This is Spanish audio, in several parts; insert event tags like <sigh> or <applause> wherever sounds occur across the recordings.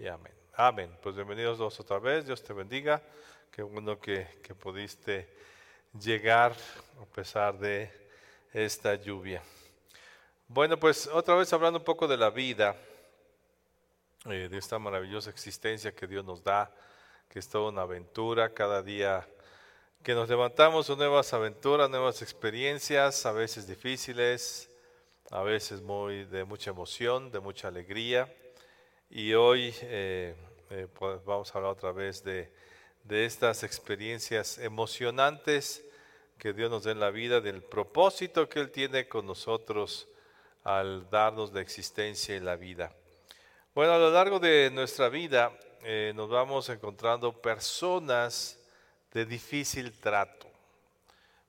Y amén. Amén. Pues bienvenidos dos otra vez. Dios te bendiga. Qué bueno que, que pudiste llegar a pesar de esta lluvia. Bueno, pues otra vez hablando un poco de la vida, eh, de esta maravillosa existencia que Dios nos da, que es toda una aventura, cada día que nos levantamos son nuevas aventuras, nuevas experiencias, a veces difíciles, a veces muy de mucha emoción, de mucha alegría. Y hoy eh, eh, pues vamos a hablar otra vez de, de estas experiencias emocionantes que Dios nos da en la vida, del propósito que Él tiene con nosotros al darnos la existencia y la vida. Bueno, a lo largo de nuestra vida eh, nos vamos encontrando personas de difícil trato.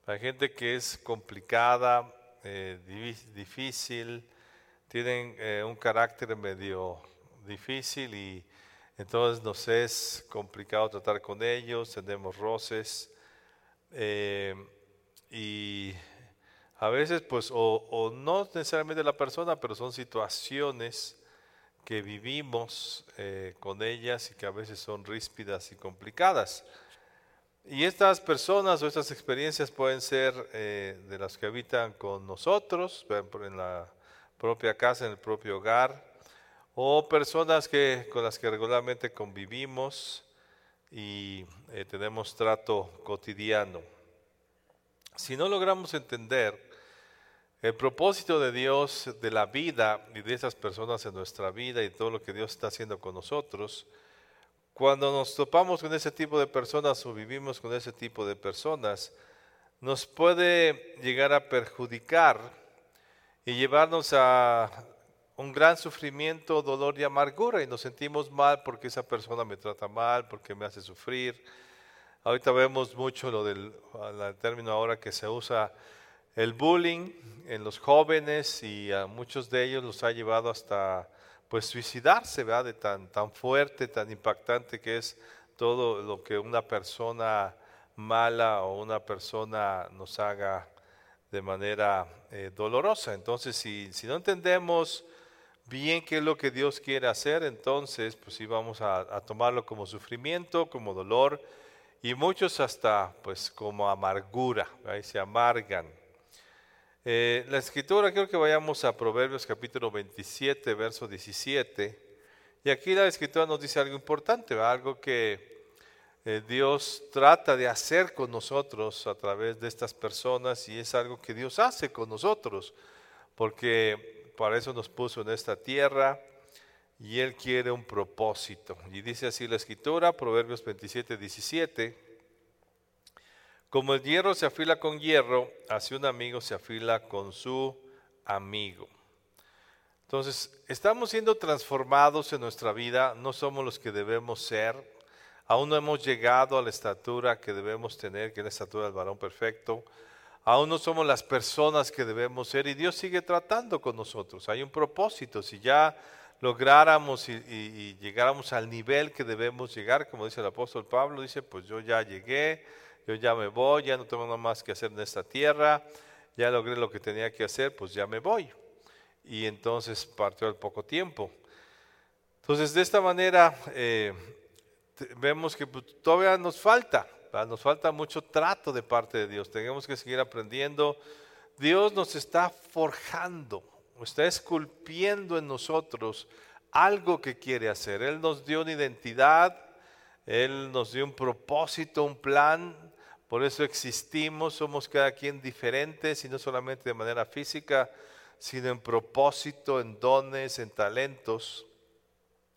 Hay gente que es complicada, difícil, tienen un carácter medio difícil y entonces nos es complicado tratar con ellos, tenemos roces eh, y a veces pues o, o no necesariamente la persona, pero son situaciones que vivimos eh, con ellas y que a veces son ríspidas y complicadas. Y estas personas o estas experiencias pueden ser eh, de las que habitan con nosotros, en la propia casa, en el propio hogar, o personas que, con las que regularmente convivimos y eh, tenemos trato cotidiano. Si no logramos entender el propósito de Dios de la vida y de esas personas en nuestra vida y todo lo que Dios está haciendo con nosotros, cuando nos topamos con ese tipo de personas o vivimos con ese tipo de personas, nos puede llegar a perjudicar y llevarnos a un gran sufrimiento, dolor y amargura y nos sentimos mal porque esa persona me trata mal, porque me hace sufrir. Ahorita vemos mucho lo del el término ahora que se usa el bullying en los jóvenes y a muchos de ellos los ha llevado hasta pues suicidarse, ¿verdad? De tan, tan fuerte, tan impactante que es todo lo que una persona mala o una persona nos haga de manera eh, dolorosa. Entonces, si, si no entendemos bien qué es lo que Dios quiere hacer, entonces pues sí vamos a, tomarlo como sufrimiento, como dolor y muchos hasta pues como amargura. Y se amargan. Eh, la escritura, quiero que vayamos a Proverbios capítulo 27, verso 17. Y aquí la escritura nos dice algo importante, ¿verdad? algo que eh, Dios trata de hacer con nosotros a través de estas personas y es algo que Dios hace con nosotros, porque para eso nos puso en esta tierra y Él quiere un propósito. Y dice así la escritura, Proverbios 27, 17. Como el hierro se afila con hierro, así un amigo se afila con su amigo. Entonces, estamos siendo transformados en nuestra vida, no somos los que debemos ser, aún no hemos llegado a la estatura que debemos tener, que es la estatura del varón perfecto, aún no somos las personas que debemos ser y Dios sigue tratando con nosotros. Hay un propósito, si ya lográramos y, llegáramos al nivel que debemos llegar, como dice el apóstol Pablo, dice, pues yo ya llegué, yo ya me voy, ya no tengo nada más que hacer en esta tierra, ya logré lo que tenía que hacer, pues ya me voy. Y entonces partió al poco tiempo. Entonces, de esta manera, eh, vemos que pues, todavía nos falta, nos falta mucho trato de parte de Dios. Tenemos que seguir aprendiendo. Dios nos está forjando, está esculpiendo en nosotros algo que quiere hacer. Él nos dio una identidad, Él nos dio un propósito, un plan. Por eso existimos, somos cada quien diferentes y no solamente de manera física, sino en propósito, en dones, en talentos.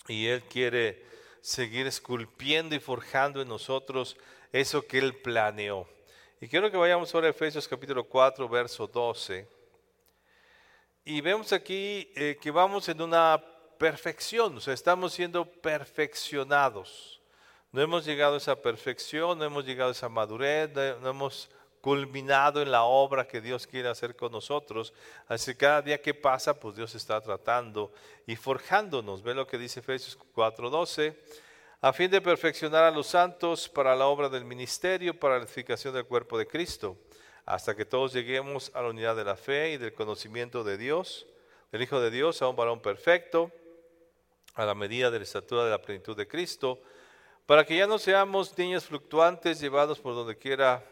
Y Él quiere seguir esculpiendo y forjando en nosotros eso que Él planeó. Y quiero que vayamos ahora a Efesios capítulo 4, verso 12. Y vemos aquí eh, que vamos en una perfección, o sea, estamos siendo perfeccionados. No hemos llegado a esa perfección, no hemos llegado a esa madurez, no hemos culminado en la obra que Dios quiere hacer con nosotros. Así que cada día que pasa, pues Dios está tratando y forjándonos. Ve lo que dice Efesios 4:12, a fin de perfeccionar a los santos para la obra del ministerio, para la edificación del cuerpo de Cristo, hasta que todos lleguemos a la unidad de la fe y del conocimiento de Dios, del Hijo de Dios, a un varón perfecto, a la medida de la estatura de la plenitud de Cristo, para que ya no seamos niños fluctuantes llevados por donde quiera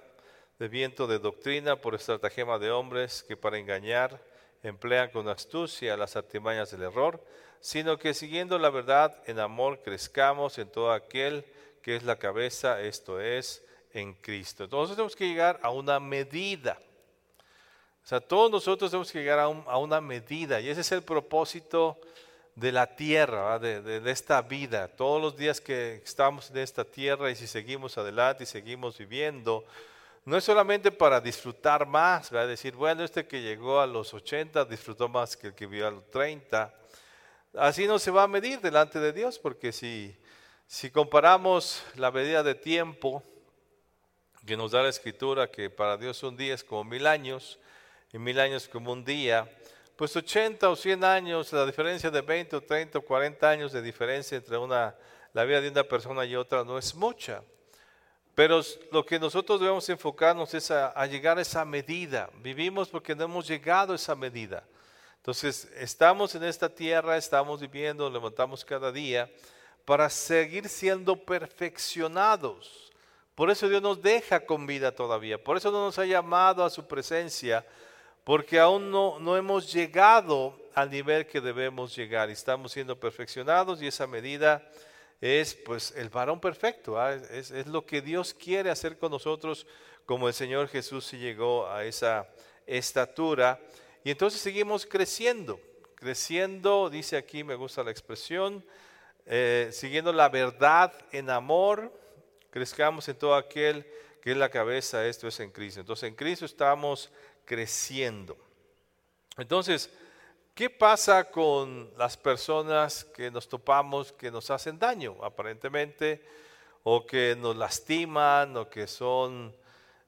de viento de doctrina por estratagema de hombres que para engañar emplean con astucia las artimañas del error, sino que siguiendo la verdad en amor crezcamos en todo aquel que es la cabeza, esto es, en Cristo. Entonces tenemos que llegar a una medida. O sea, todos nosotros tenemos que llegar a, una medida y ese es el propósito de la tierra, de, de, esta vida. Todos los días que estamos en esta tierra y si seguimos adelante y seguimos viviendo, no es solamente para disfrutar más, a decir, bueno, este que llegó a los 80 disfrutó más que el que vivió a los 30. Así no se va a medir delante de Dios, porque si, si comparamos la medida de tiempo que nos da la escritura, que para Dios un día es como mil años y mil años como un día, pues 80 o 100 años, la diferencia de 20 o 30 o 40 años de diferencia entre una, la vida de una persona y otra no es mucha. Pero lo que nosotros debemos enfocarnos es a, llegar a esa medida. Vivimos porque no hemos llegado a esa medida. Entonces, estamos en esta tierra, estamos viviendo, levantamos cada día para seguir siendo perfeccionados. Por eso Dios nos deja con vida todavía. Por eso no nos ha llamado a su presencia, porque aún no, no hemos llegado al nivel que debemos llegar. Estamos siendo perfeccionados y esa medida es pues el varón perfecto, ¿ah? es, lo que Dios quiere hacer con nosotros como el Señor Jesús llegó a esa estatura. Y entonces seguimos creciendo, creciendo, dice aquí, me gusta la expresión, eh, siguiendo la verdad en amor, crezcamos en todo aquel que es la cabeza, esto es en Cristo. Entonces en Cristo estamos creciendo. Entonces, ¿Qué pasa con las personas que nos topamos que nos hacen daño, aparentemente, o que nos lastiman, o que son,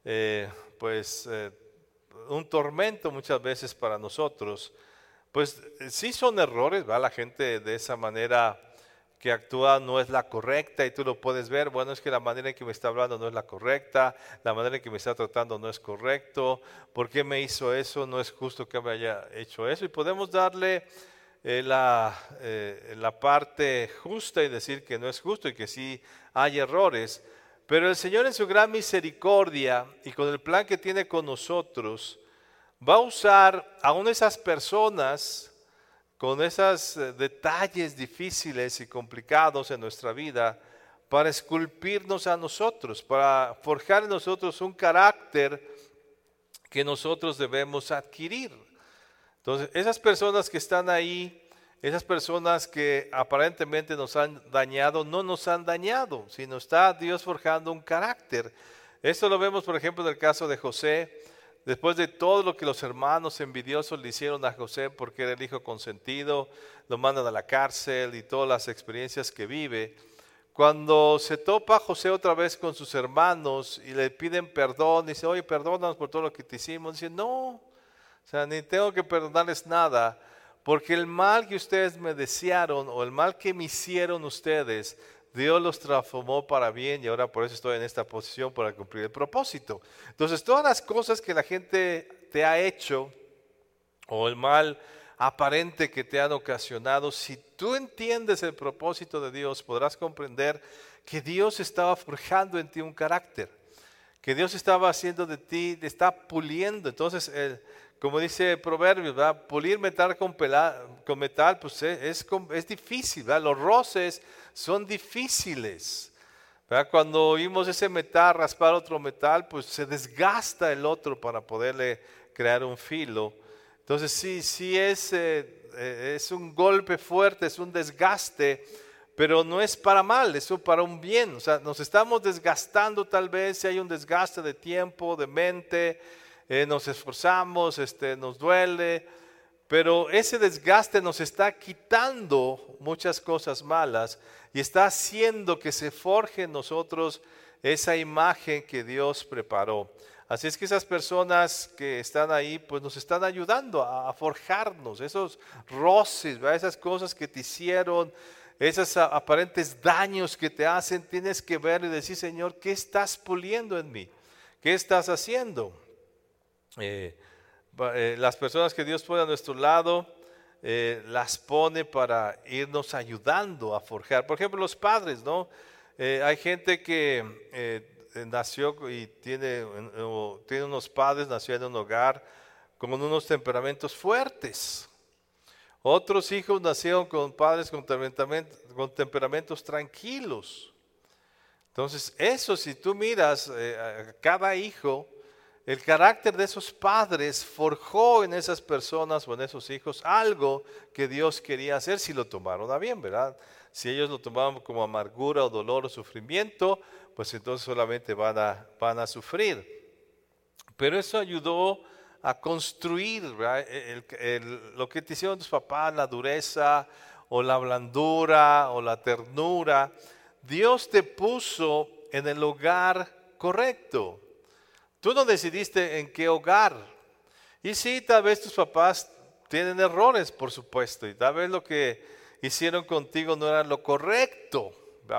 eh, pues, eh, un tormento muchas veces para nosotros? Pues sí son errores, ¿va? La gente de esa manera que actúa no es la correcta y tú lo puedes ver, bueno, es que la manera en que me está hablando no es la correcta, la manera en que me está tratando no es correcto, ¿por qué me hizo eso? No es justo que me haya hecho eso. Y podemos darle eh, la, eh, la parte justa y decir que no es justo y que sí hay errores, pero el Señor en su gran misericordia y con el plan que tiene con nosotros, va a usar a una de esas personas con esos eh, detalles difíciles y complicados en nuestra vida para esculpirnos a nosotros, para forjar en nosotros un carácter que nosotros debemos adquirir. Entonces, esas personas que están ahí, esas personas que aparentemente nos han dañado, no nos han dañado, sino está Dios forjando un carácter. Esto lo vemos, por ejemplo, en el caso de José. Después de todo lo que los hermanos envidiosos le hicieron a José porque era el hijo consentido, lo mandan a la cárcel y todas las experiencias que vive, cuando se topa José otra vez con sus hermanos y le piden perdón, dice, oye, perdónanos por todo lo que te hicimos, dice, no, o sea, ni tengo que perdonarles nada, porque el mal que ustedes me desearon o el mal que me hicieron ustedes, Dios los transformó para bien y ahora por eso estoy en esta posición para cumplir el propósito. Entonces, todas las cosas que la gente te ha hecho o el mal aparente que te han ocasionado, si tú entiendes el propósito de Dios, podrás comprender que Dios estaba forjando en ti un carácter, que Dios estaba haciendo de ti, te está puliendo. Entonces, el, como dice Proverbios, pulir metal con, con metal, pues es, es, difícil, los roces son difíciles. Cuando oímos ese metal raspar otro metal, pues se desgasta el otro para poderle crear un filo. Entonces sí, sí es, eh, eh, es un golpe fuerte, es un desgaste, pero no es para mal, es para un bien. O sea, nos estamos desgastando tal vez, si hay un desgaste de tiempo, de mente, eh, nos esforzamos, este, nos duele, Pero ese desgaste nos está quitando muchas cosas malas y está haciendo que se forje en nosotros esa imagen que Dios preparó. Así es que esas personas que están ahí, pues nos están ayudando a, forjarnos, esos roces, esas cosas que te hicieron, esos aparentes daños que te hacen, tienes que ver y decir, Señor, ¿qué estás puliendo en mí? ¿Qué estás haciendo? Eh, eh, las personas que Dios pone a nuestro lado, eh, las pone para irnos ayudando a forjar. Por ejemplo, los padres, ¿no? hay gente que nació y tiene, tiene unos padres, nació en un hogar con unos temperamentos fuertes. Otros hijos nacieron con padres con temperamentos tranquilos. Entonces, eso si tú miras a cada hijo, el carácter de esos padres forjó en esas personas o en esos hijos algo que Dios quería hacer si lo tomaron a bien, ¿verdad? Si ellos lo tomaban como amargura o dolor o sufrimiento, pues entonces solamente van a, van a sufrir. Pero eso ayudó a construir lo que te hicieron tus papás, la dureza o la blandura o la ternura. Dios te puso en el lugar correcto. Tú no decidiste en qué hogar. Y sí, tal vez tus papás tienen errores, por supuesto, y tal vez lo que hicieron contigo no era lo correcto,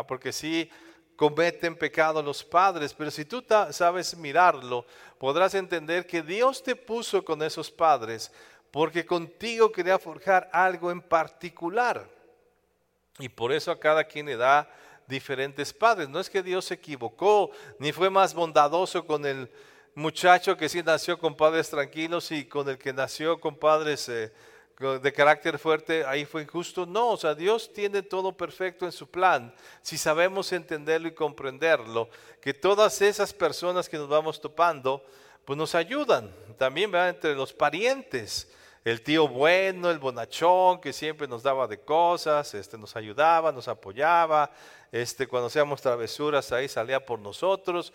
porque sí cometen pecado los padres, pero si tú sabes mirarlo, podrás entender que Dios te puso con esos padres porque contigo quería forjar algo en particular. Y por eso a cada quien le da diferentes padres. No es que Dios se equivocó, ni fue más bondadoso con el muchacho que sí nació con padres tranquilos y con el que nació con padres eh, de carácter fuerte, ahí fue injusto. No, o sea, Dios tiene todo perfecto en su plan. Si sabemos entenderlo y comprenderlo, que todas esas personas que nos vamos topando, pues nos ayudan. También ¿verdad? entre los parientes. El tío bueno, el bonachón, que siempre nos daba de cosas, este, nos ayudaba, nos apoyaba, este, cuando hacíamos travesuras ahí salía por nosotros.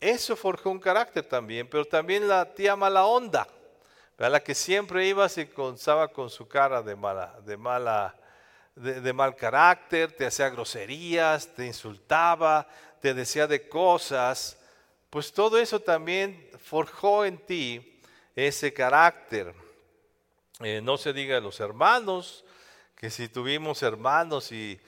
Eso forjó un carácter también, pero también la tía mala onda, la que siempre iba y constaba con su cara de mala, de mala, de, mal carácter, te hacía groserías, te insultaba, te decía de cosas, pues todo eso también forjó en ti ese carácter. Eh, no se diga los hermanos, que si tuvimos hermanos y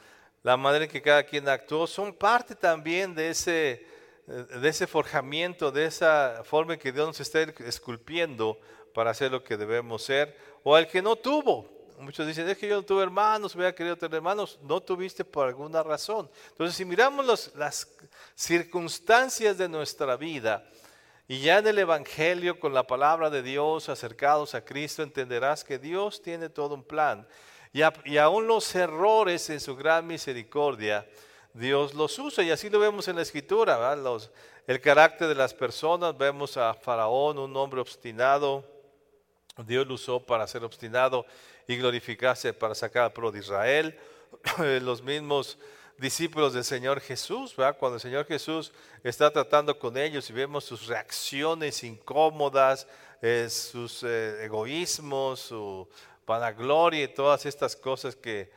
la manera en que cada quien actuó, son parte también de ese de ese forjamiento, de esa forma en que Dios nos está esculpiendo para hacer lo que debemos ser, o al que no tuvo. Muchos dicen, es que yo no tuve hermanos, hubiera querido tener hermanos, no tuviste por alguna razón. Entonces, si miramos las circunstancias de nuestra vida, y ya en el Evangelio, con la palabra de Dios, acercados a Cristo, entenderás que Dios tiene todo un plan. Y, y aún los errores en su gran misericordia, Dios los usa. Y así lo vemos en la escritura, Los, el carácter de las personas. Vemos a Faraón, un hombre obstinado. Dios lo usó para ser obstinado y glorificarse para sacar al pueblo de Israel. <clears throat> Los mismos discípulos del Señor Jesús, cuando el Señor Jesús está tratando con ellos y vemos sus reacciones incómodas, eh, sus eh, egoísmos, su vanagloria y todas estas cosas que,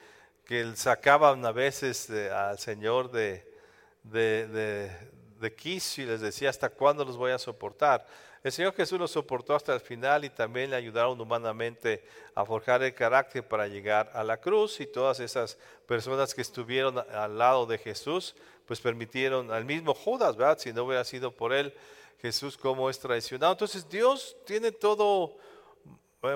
que sacaban a veces al Señor de, de, de, quicio y les decía, ¿hasta cuándo los voy a soportar? El Señor Jesús los soportó hasta el final y también le ayudaron humanamente a forjar el carácter para llegar a la cruz y todas esas personas que estuvieron al lado de Jesús, pues permitieron al mismo Judas, ¿verdad? Si no hubiera sido por él, Jesús como es traicionado. Entonces Dios tiene todo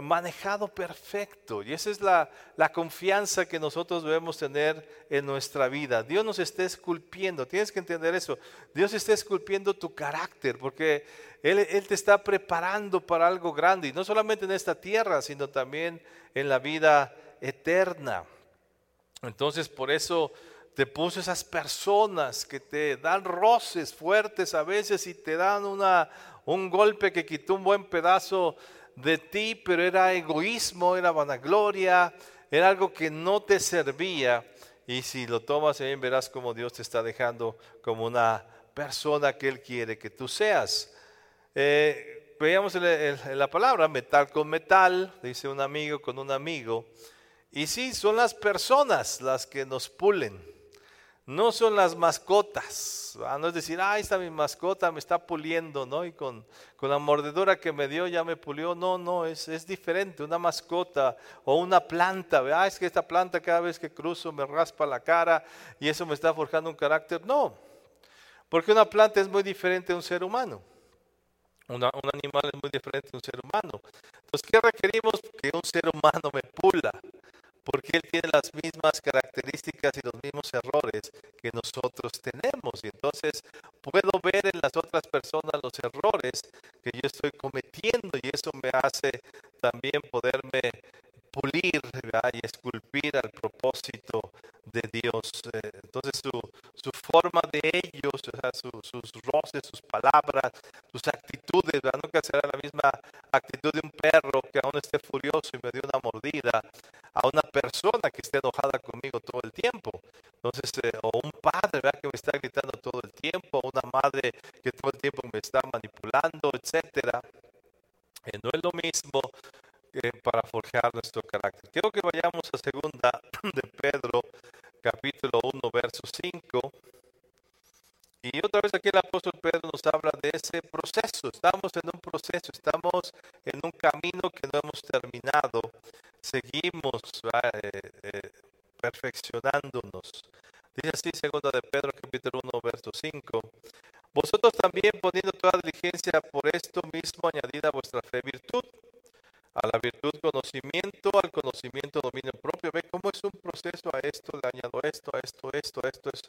manejado perfecto. Y esa es la, confianza que nosotros debemos tener en nuestra vida. Dios nos está esculpiendo, tienes que entender eso. Dios está esculpiendo tu carácter porque Él, Él te está preparando para algo grande. Y no solamente en esta tierra, sino también en la vida eterna. Entonces por eso te puso esas personas que te dan roces fuertes a veces y te dan una, un golpe que quitó un buen pedazo de ti, pero era egoísmo, era vanagloria, era algo que no te servía. Y si lo tomas bien, verás como Dios te está dejando como una persona que Él quiere que tú seas. Eh, la palabra metal con metal, dice un amigo con un amigo. Y sí, son las personas las que nos pulen. No son las mascotas. No es decir, ah, esta mi mascota me está puliendo, ¿no? Y con, con la mordedura que me dio ya me pulió. No, no, es, es diferente. Una mascota o una planta. Ah, es que esta planta cada vez que cruzo me raspa la cara y eso me está forjando un carácter. No, porque una planta es muy diferente de un ser humano. Un animal es muy diferente de un ser humano. Entonces, ¿qué requerimos? Que un ser humano me pula, porque él tiene las mismas características y los mismos errores que nosotros tenemos. Y entonces puedo ver en las otras personas los errores que yo estoy cometiendo y eso me hace también poderme pulir y esculpir al propósito de Dios. Eh, Entonces su, su forma de ellos, sus roces, sus palabras, sus actitudes, ¿verdad? nunca será etcétera. Eh, no es lo mismo eh, para forjar nuestro carácter. Quiero que vayamos a segunda <clears throat> de Pedro, capítulo 1, verso 5. Y otra vez aquí el apóstol Pedro nos habla de ese proceso. Estamos en un proceso, estamos en un camino que no hemos terminado. Seguimos ¿verdad? Eh, eh, perfeccionándonos. Dice así, segunda de Pedro, capítulo 1, verso 5. Vosotros también poniendo toda por esto mismo añadida a vuestra fe virtud, a la virtud conocimiento, al conocimiento dominio propio. Ve cómo es un proceso a esto, le añado esto, a esto, esto, a esto, es,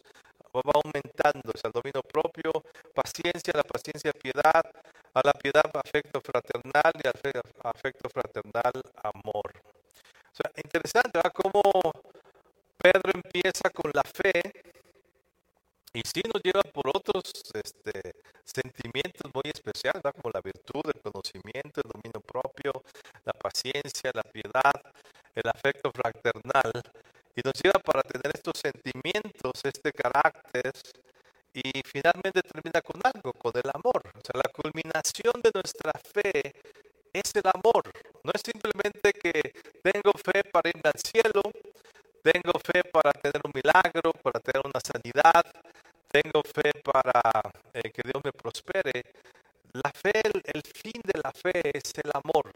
va aumentando, es al dominio propio, paciencia, la paciencia piedad, a la piedad afecto fraternal y al fe- afecto fraternal amor. O sea, interesante, ¿verdad? Cómo Pedro empieza con la fe y sí nos lleva por otros este, ¿verdad? como la virtud, el conocimiento, el dominio propio, la paciencia, la piedad, el afecto fraternal. Y nos lleva para tener estos sentimientos, este carácter, y finalmente termina con algo, con el amor. O sea, la culminación de nuestra fe es el amor. No es simplemente que tengo fe para irme al cielo, tengo fe para tener un milagro, fe es el amor.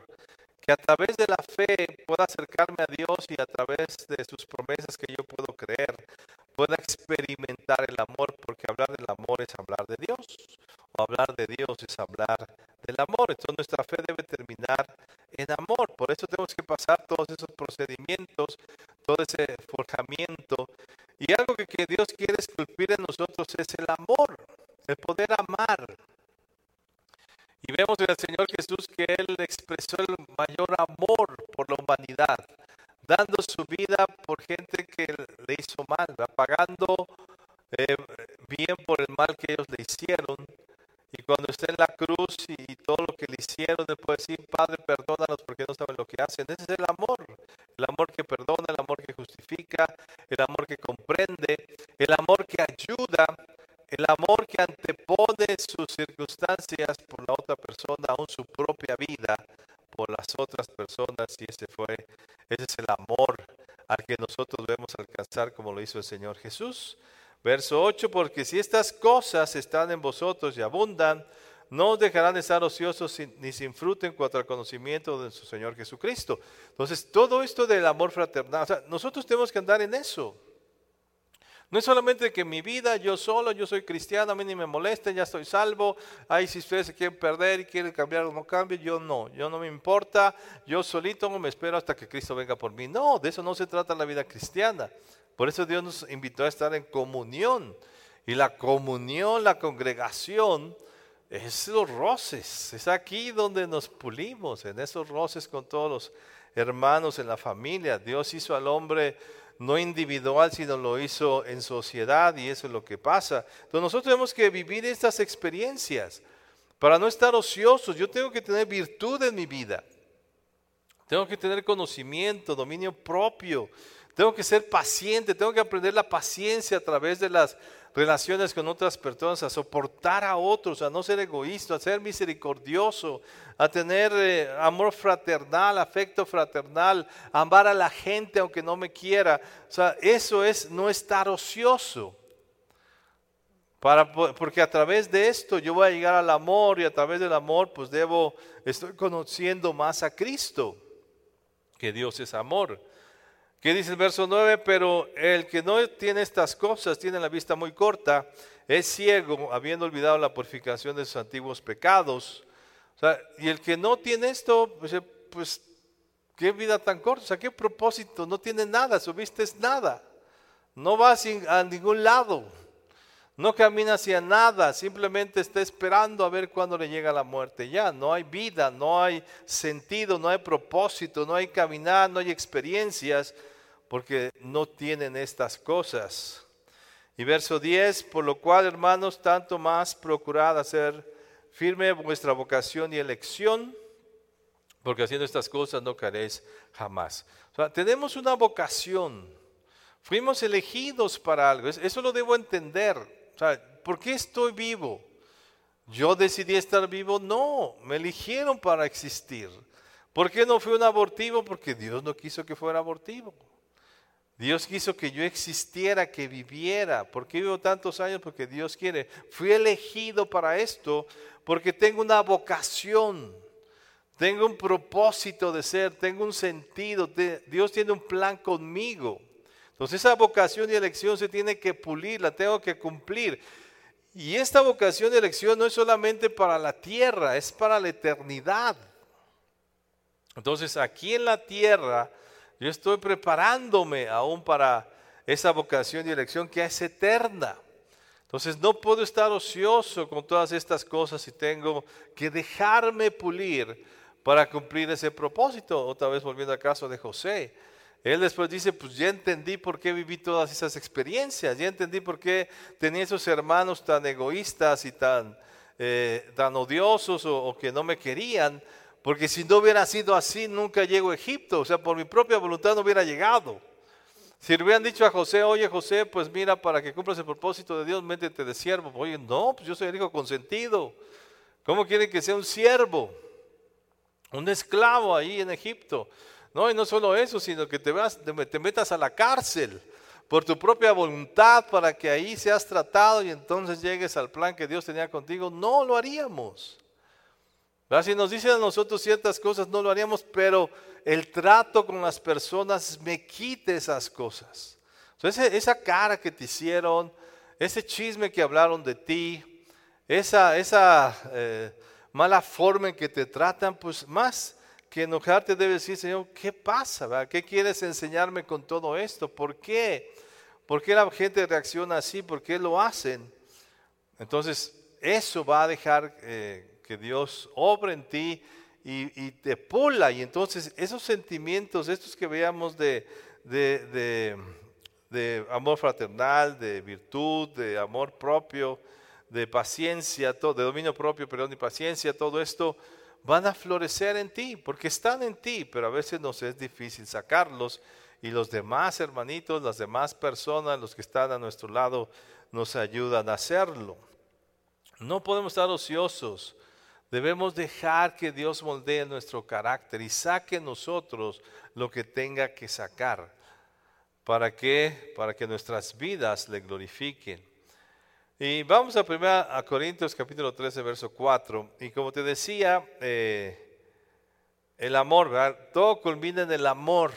Que a través de la fe pueda acercarme a Dios y a través de sus promesas que yo puedo creer, pueda experimentar el amor, porque hablar del amor es hablar de Dios, o hablar de Dios es hablar del amor. Entonces nuestra fe debe terminar en amor. Por eso tenemos que pasar todos esos procedimientos, todo ese forjamiento. Y algo que, que Dios quiere esculpir en nosotros es el amor, el poder amar. Vemos en el Señor Jesús que Él expresó el mayor amor por la humanidad, dando su vida por gente que le hizo mal, pagando eh, bien por el mal que ellos le hicieron. Y cuando está en la cruz y todo lo que le hicieron, Él puede decir, Padre, perdónalos porque no saben lo que hacen. Ese es el amor, el amor que perdona, el amor que justifica, el amor que comprende, el amor que ayuda, el amor que antepone sus circunstancias por la otra persona, aún propia vida, por las otras personas. Y ese fue, ese es el amor al que nosotros debemos alcanzar como lo hizo el Señor Jesús. Verso 8, porque si estas cosas están en vosotros y abundan, no os dejarán de estar ociosos ni sin fruto en cuanto al conocimiento de su Señor Jesucristo. Entonces, todo esto del amor fraternal, nosotros tenemos que andar en eso. No es solamente que mi vida, yo solo, yo soy cristiano, a mí ni me molesta, ya estoy salvo. Ay, si ustedes se quieren perder y quieren cambiar o no cambie, yo no, yo no me importa, yo solito me espero hasta que Cristo venga por mí. No, de eso no se trata la vida cristiana. Por eso Dios nos invitó a estar en comunión. Y la comunión, la congregación, es los roces. Es aquí donde nos pulimos, en esos roces con todos los hermanos en la familia. Dios hizo al hombre no individual, sino lo hizo en sociedad y eso es lo que pasa. Entonces nosotros tenemos que vivir estas experiencias para no estar ociosos. Yo tengo que tener virtud en mi vida. Tengo que tener conocimiento, dominio propio. Tengo que ser paciente, tengo que aprender la paciencia a través de las relaciones con otras personas, a soportar a otros, a no ser egoísta, a ser misericordioso, a tener eh, amor fraternal, afecto fraternal, amar a la gente aunque no me quiera. O sea, eso es no estar ocioso. Para, porque a través de esto yo voy a llegar al amor y a través del amor pues debo, estoy conociendo más a Cristo, que Dios es amor. ¿Qué dice el verso 9? Pero el que no tiene estas cosas tiene la vista muy corta, es ciego, habiendo olvidado la purificación de sus antiguos pecados. y el que no tiene esto, pues, qué vida tan corta, o sea, qué propósito, no tiene nada, su vista es nada. No va a ningún lado, no camina hacia nada, simplemente está esperando a ver cuándo le llega la muerte. Ya, no hay vida, no hay sentido, no hay propósito, no hay caminar, no hay experiencias porque no tienen estas cosas. Y verso 10, por lo cual, hermanos, tanto más procurad hacer firme vuestra vocación y elección, porque haciendo estas cosas no caréis jamás. Tenemos una vocación, fuimos elegidos para algo, eso lo debo entender. ¿por qué estoy vivo? ¿Yo decidí estar vivo? No, me eligieron para existir. ¿Por qué no fui un abortivo? Porque Dios no quiso que fuera abortivo. Dios quiso que yo existiera, que viviera. ¿Por qué vivo tantos años? Porque Dios quiere. Fui elegido para esto porque tengo una vocación, tengo un propósito de ser, tengo un sentido. Dios tiene un plan conmigo. Entonces esa vocación y elección se tiene que pulir, la tengo que cumplir. Y esta vocación y elección no es solamente para la tierra, es para la eternidad. Entonces aquí en la tierra yo estoy preparándome aún para esa vocación y elección que es eterna. Entonces no puedo estar ocioso con todas estas cosas y tengo que dejarme pulir para cumplir ese propósito. Otra vez volviendo al caso de José. Él después dice, pues ya entendí por qué viví todas esas experiencias, ya entendí por qué tenía esos hermanos tan egoístas y tan, eh, tan odiosos o que no me querían, porque si no hubiera sido así, nunca llego a Egipto. O sea, por mi propia voluntad no hubiera llegado. Si le hubieran dicho a José, oye José, pues mira, para que cumplas el propósito de Dios, métete de siervo. Oye, no, pues yo soy el hijo consentido. ¿Cómo quieren que sea un siervo? Un esclavo ahí en Egipto. No, y no solo eso, sino que te, vas, te metas a la cárcel por tu propia voluntad para que ahí seas tratado y entonces llegues al plan que Dios tenía contigo. No lo haríamos. Si nos dicen a nosotros ciertas cosas, no lo haríamos, pero el trato con las personas me quite esas cosas. Esa cara que te hicieron, ese chisme que hablaron de ti, esa, esa eh, mala forma en que te tratan, pues más que enojarte debe decir, Señor, ¿qué pasa? ¿Qué quieres enseñarme con todo esto? ¿Por qué? ¿Por qué la gente reacciona así? ¿Por qué lo hacen? Entonces, eso va a dejar eh, Dios obra en ti y, te pula. Y entonces esos sentimientos, estos que veamos de, amor fraternal, de virtud, de amor propio, de paciencia, de dominio propio, perdón, y paciencia, todo esto van a florecer en ti, porque están en ti, pero a veces nos es difícil sacarlos y los demás hermanitos, las demás personas, los que están a nuestro lado, nos ayudan a hacerlo. No podemos estar ociosos, Debemos dejar que Dios moldee nuestro carácter y saque nosotros lo que tenga que sacar. ¿Para qué? Para que nuestras vidas le glorifiquen. Y vamos a 1 a Corintios capítulo 13, verso 4. Y como te decía, eh, el amor, todo culmina en el amor.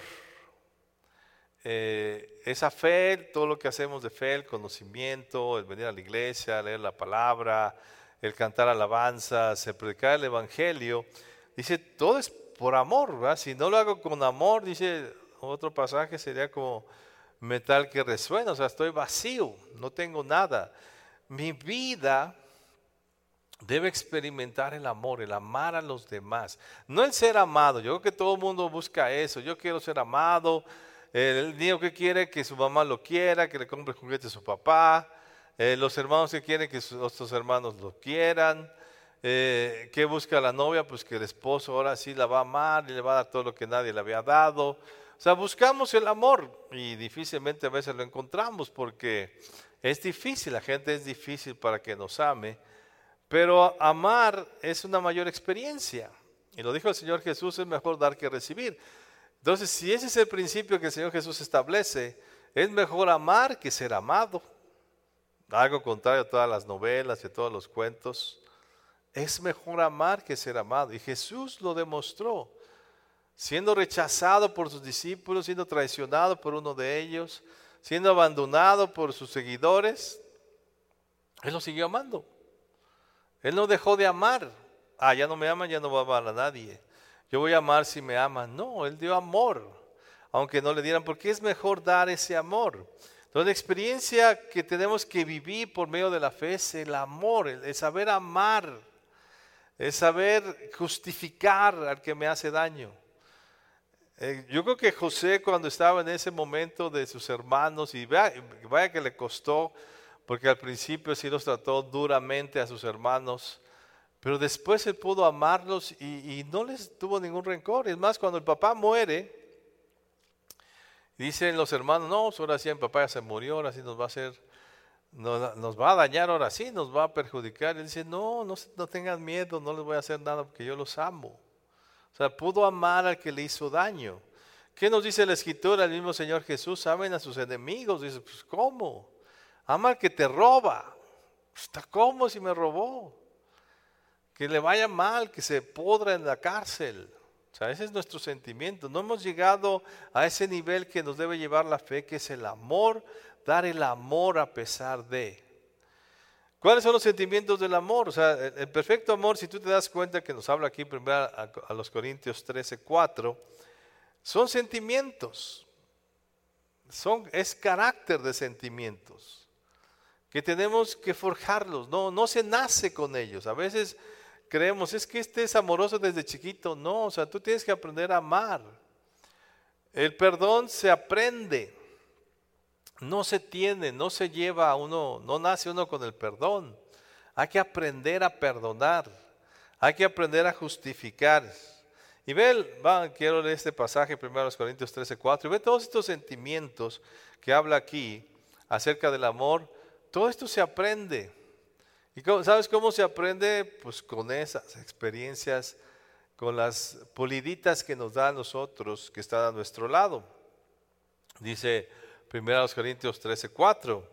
Eh, esa fe, todo lo que hacemos de fe, el conocimiento, el venir a la iglesia, leer la palabra, el cantar alabanzas, el predicar el evangelio. Dice, todo es por amor. Si no lo hago con amor, dice otro pasaje, sería como metal que resuena, o sea, estoy vacío, no tengo nada. Mi vida debe experimentar el amor, el amar a los demás, no el ser amado. Yo creo que todo el mundo busca eso, yo quiero ser amado. El niño que quiere que su mamá lo quiera, que le compre juguetes a su papá, eh, los hermanos que quieren que sus otros hermanos lo quieran. Eh, ¿Qué busca la novia? Pues que el esposo ahora sí la va a amar y le va a dar todo lo que nadie le había dado. O sea, buscamos el amor y difícilmente a veces lo encontramos porque es difícil, la gente es difícil para que nos ame, pero amar es una mayor experiencia. Y lo dijo el Señor Jesús, es mejor dar que recibir. Entonces, si ese es el principio que el Señor Jesús establece, es mejor amar que ser amado. Algo contrario a todas las novelas y a todos los cuentos. Es mejor amar que ser amado. Y Jesús lo demostró, siendo rechazado por sus discípulos, siendo traicionado por uno de ellos, siendo abandonado por sus seguidores. Él lo siguió amando. Él no dejó de amar. Ah, ya no me aman, ya no va a amar a nadie. Yo voy a amar si me aman. No, Él dio amor, aunque no le dieran, porque es mejor dar ese amor. Entonces la experiencia que tenemos que vivir por medio de la fe es el amor, el, saber amar, el saber justificar al que me hace daño. Eh, yo creo que José cuando estaba en ese momento de sus hermanos, y vaya que le costó, porque al principio sí los trató duramente a sus hermanos, pero después él pudo amarlos y, no les tuvo ningún rencor. Es más, cuando el papá muere, dicen los hermanos, no, pues ahora sí el papá ya se murió, ahora sí nos va a hacer, nos, va a dañar, ahora sí nos va a perjudicar. Él dice, no, no, no tengan miedo, no les voy a hacer nada porque yo los amo. O sea, pudo amar al que le hizo daño. ¿Qué nos dice la escritura? El mismo Señor Jesús, amen a sus enemigos. Dice, pues ¿cómo? Ama al que te roba. Está como si me robó. Que le vaya mal, que se podra en la cárcel. O sea, ese es nuestro sentimiento. No hemos llegado a ese nivel que nos debe llevar la fe, que es el amor, dar el amor a pesar de. ¿Cuáles son los sentimientos del amor? O sea, el perfecto amor, si tú te das cuenta que nos habla aquí primero a, a los Corintios 13, 4, son sentimientos. Son, es carácter de sentimientos que tenemos que forjarlos, no, no se nace con ellos. A veces creemos, es que este es amoroso desde chiquito. No, o sea, tú tienes que aprender a amar. El perdón se aprende, no se tiene, no se lleva a uno, no nace uno con el perdón. Hay que aprender a perdonar, hay que aprender a justificar. Y ve, quiero leer este pasaje, 1 Corintios 13, 4, y ve todos estos sentimientos que habla aquí acerca del amor todo esto se aprende. ¿Y sabes cómo se aprende? Pues con esas experiencias, con las poliditas que nos da a nosotros, que están a nuestro lado. Dice 1 Corintios 13, 4.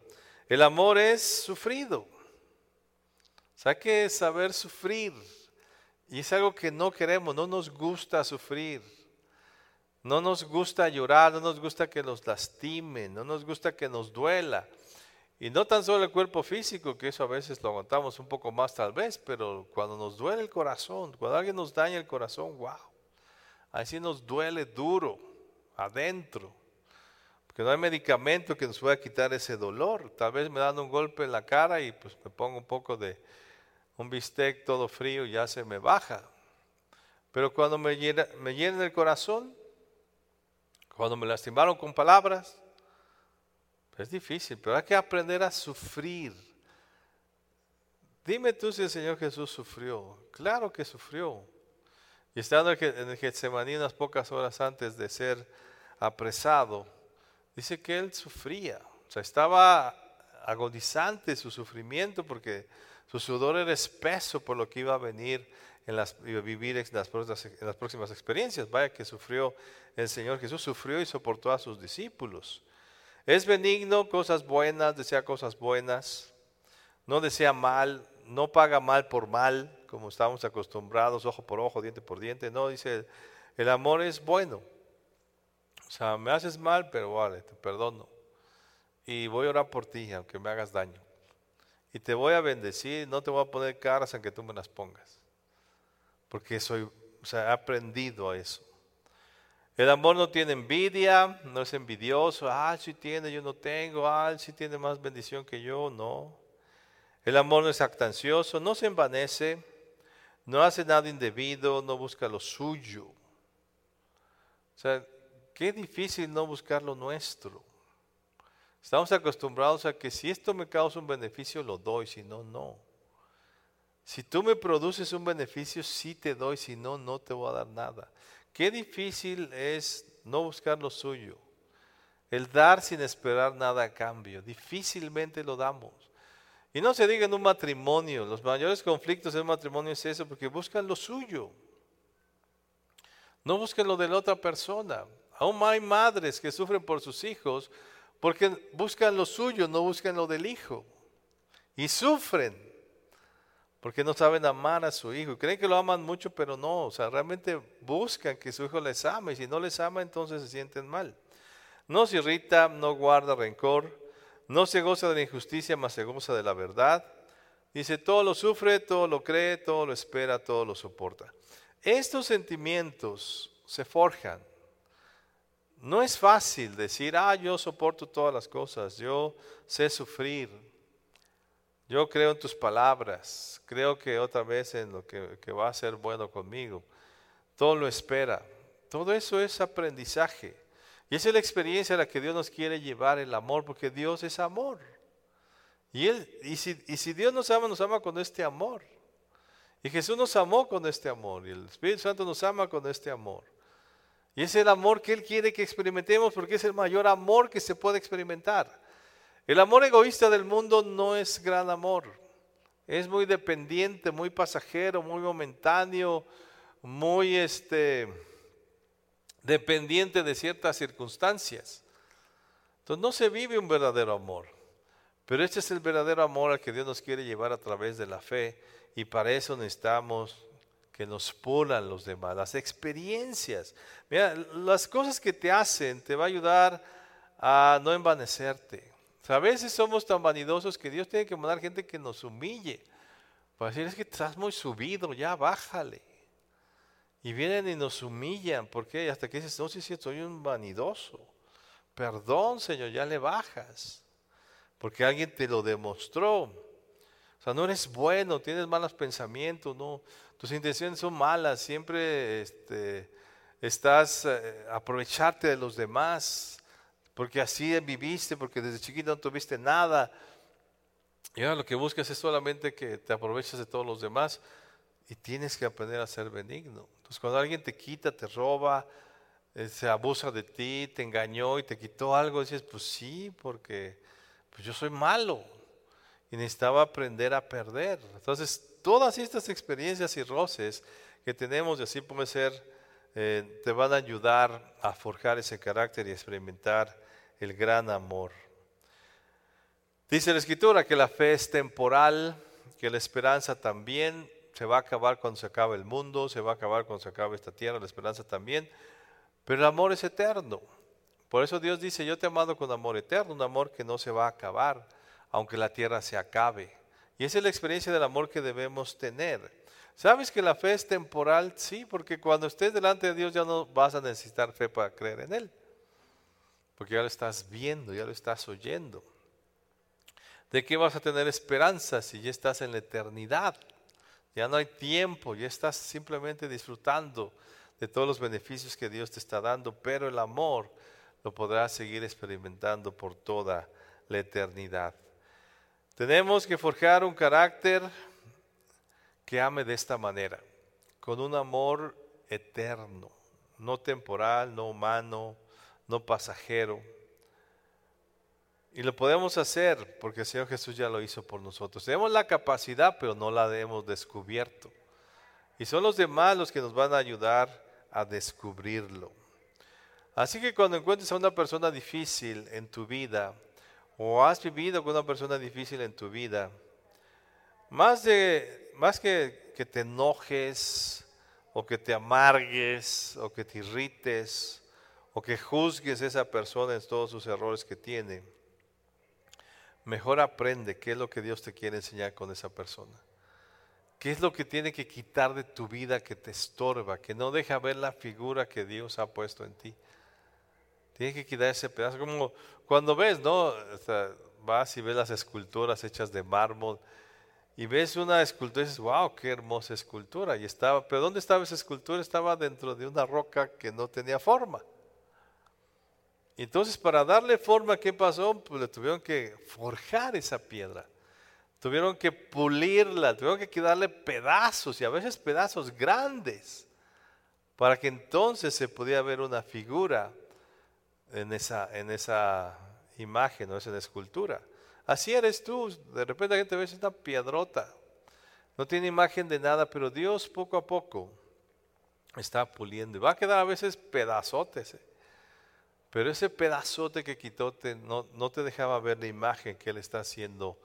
El amor es sufrido. O sea, que saber sufrir. Y es algo que no queremos, no nos gusta sufrir. No nos gusta llorar, no nos gusta que nos lastimen, no nos gusta que nos duela. Y no tan solo el cuerpo físico, que eso a veces lo aguantamos un poco más tal vez, pero cuando nos duele el corazón, cuando alguien nos daña el corazón, wow, así nos duele duro, adentro. Porque no hay medicamento que nos pueda quitar ese dolor. Tal vez me dan un golpe en la cara y pues me pongo un poco de un bistec todo frío y ya se me baja. Pero cuando me llena, me llena el corazón, cuando me lastimaron con palabras, es difícil, pero hay que aprender a sufrir. Dime tú si el Señor Jesús sufrió. Claro que sufrió. Y estando en el Getsemaní unas pocas horas antes de ser apresado, dice que él sufría. O sea, estaba agonizante su sufrimiento porque su sudor era espeso por lo que iba a venir en las, vivir en las, en las próximas experiencias. Vaya que sufrió el Señor Jesús, sufrió y soportó a sus discípulos. Es benigno, cosas buenas, desea cosas buenas, no desea mal, no paga mal por mal, como estamos acostumbrados, ojo por ojo, diente por diente. No, dice, el amor es bueno. O sea, me haces mal, pero vale, te perdono. Y voy a orar por ti, aunque me hagas daño. Y te voy a bendecir, no te voy a poner caras aunque tú me las pongas. Porque soy, o sea, he aprendido a eso. El amor no tiene envidia, no es envidioso. Ah, si tiene, yo no tengo. Ah, si tiene más bendición que yo, no. El amor no es actancioso, no se envanece, no hace nada indebido, no busca lo suyo. O sea, qué difícil no buscar lo nuestro. Estamos acostumbrados a que si esto me causa un beneficio, lo doy, si no, no. Si tú me produces un beneficio, sí te doy, si no, no te voy a dar nada. Qué difícil es no buscar lo suyo. El dar sin esperar nada a cambio. Difícilmente lo damos. Y no se diga en un matrimonio. Los mayores conflictos en un matrimonio es eso, porque buscan lo suyo. No busquen lo de la otra persona. Aún hay madres que sufren por sus hijos porque buscan lo suyo, no buscan lo del hijo. Y sufren porque no saben amar a su hijo. Creen que lo aman mucho, pero no. O sea, realmente buscan que su hijo les ame. Y si no les ama, entonces se sienten mal. No se irrita, no guarda rencor. No se goza de la injusticia, mas se goza de la verdad. Dice, todo lo sufre, todo lo cree, todo lo espera, todo lo soporta. Estos sentimientos se forjan. No es fácil decir, ah, yo soporto todas las cosas, yo sé sufrir, yo creo en tus palabras, creo que otra vez en lo que, que, va a ser bueno conmigo. Todo lo espera. Todo eso es aprendizaje. Y es la experiencia a la que Dios nos quiere llevar el amor, porque Dios es amor. Y, él, y, si, y si Dios nos ama, nos ama con este amor. Y Jesús nos amó con este amor. Y el Espíritu Santo nos ama con este amor. Y es el amor que Él quiere que experimentemos porque es el mayor amor que se puede experimentar. El amor egoísta del mundo no es gran amor. Es muy dependiente, muy pasajero, muy momentáneo, muy este, dependiente de ciertas circunstancias. Entonces no se vive un verdadero amor. Pero este es el verdadero amor al que Dios nos quiere llevar a través de la fe y para eso necesitamos que nos pulan los demás, las experiencias. Las cosas que te hacen te va a ayudar a no envanecerte. A veces somos tan vanidosos que Dios tiene que mandar gente que nos humille. Para decir, es que estás muy subido, ya bájale. Y vienen y nos humillan, porque hasta que dices, no, sí, sí, soy un vanidoso. Perdón, Señor, ya le bajas. Porque alguien te lo demostró. O sea, no eres bueno, tienes malos pensamientos, no, tus intenciones son malas, siempre este, estás eh, aprovecharte de los demás, porque así viviste, porque desde chiquito no tuviste nada. Y ahora lo que buscas es solamente que te aproveches de todos los demás y tienes que aprender a ser benigno. Entonces, cuando alguien te quita, te roba, eh, se abusa de ti, te engañó y te quitó algo, dices, pues sí, porque pues yo soy malo y necesitaba aprender a perder. Entonces, todas estas experiencias y roces que tenemos, y así puede ser, eh, te van a ayudar a forjar ese carácter y experimentar el gran amor. Dice la escritura que la fe es temporal, que la esperanza también se va a acabar cuando se acabe el mundo, se va a acabar cuando se acabe esta tierra, la esperanza también, pero el amor es eterno. Por eso Dios dice, yo te amado con amor eterno, un amor que no se va a acabar, aunque la tierra se acabe. Y esa es la experiencia del amor que debemos tener. ¿Sabes que la fe es temporal? Sí, porque cuando estés delante de Dios ya no vas a necesitar fe para creer en Él. Porque ya lo estás viendo, ya lo estás oyendo. ¿De qué vas a tener esperanza si ya estás en la eternidad? Ya no hay tiempo, ya estás simplemente disfrutando de todos los beneficios que Dios te está dando, pero el amor lo podrás seguir experimentando por toda la eternidad. Tenemos que forjar un carácter que ame de esta manera, con un amor eterno, no temporal, no humano, no pasajero. Y lo podemos hacer porque el Señor Jesús ya lo hizo por nosotros. Tenemos la capacidad, pero no la hemos descubierto. Y son los demás los que nos van a ayudar a descubrirlo. Así que cuando encuentres a una persona difícil en tu vida, o has vivido con una persona difícil en tu vida, más, de, más que, que te enojes o que te amargues o que te irrites o que juzgues a esa persona en todos sus errores que tiene, mejor aprende qué es lo que Dios te quiere enseñar con esa persona. ¿Qué es lo que tiene que quitar de tu vida que te estorba, que no deja ver la figura que Dios ha puesto en ti? Tiene que quitar ese pedazo. Como cuando ves, ¿no? vas y ves las esculturas hechas de mármol y ves una escultura y dices, wow, qué hermosa escultura. Y estaba, pero ¿dónde estaba esa escultura? Estaba dentro de una roca que no tenía forma. Entonces, para darle forma, ¿qué pasó? Pues le tuvieron que forjar esa piedra. Tuvieron que pulirla, tuvieron que darle pedazos y a veces pedazos grandes para que entonces se pudiera ver una figura en esa, en esa imagen o esa escultura. Así eres tú, de repente la gente ve una piedrota, no tiene imagen de nada, pero Dios poco a poco está puliendo. Va a quedar a veces pedazotes, ¿eh? Pero ese pedazote que quitó no, no te dejaba ver la imagen que Él está haciendo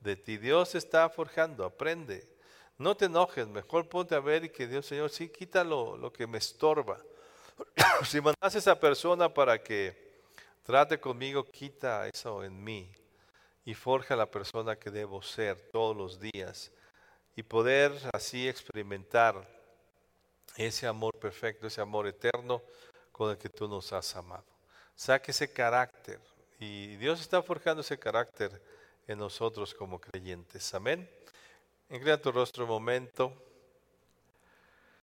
de ti. Dios está forjando, aprende. No te enojes, mejor ponte a ver y que Dios, Señor, sí, quítalo lo que me estorba. <coughs> si mandas a esa persona para que trate conmigo, quita eso en mí y forja la persona que debo ser todos los días y poder así experimentar ese amor perfecto, ese amor eterno con el que tú nos has amado. Saque ese carácter y Dios está forjando ese carácter en nosotros como creyentes. Amén. Inclina tu rostro un momento.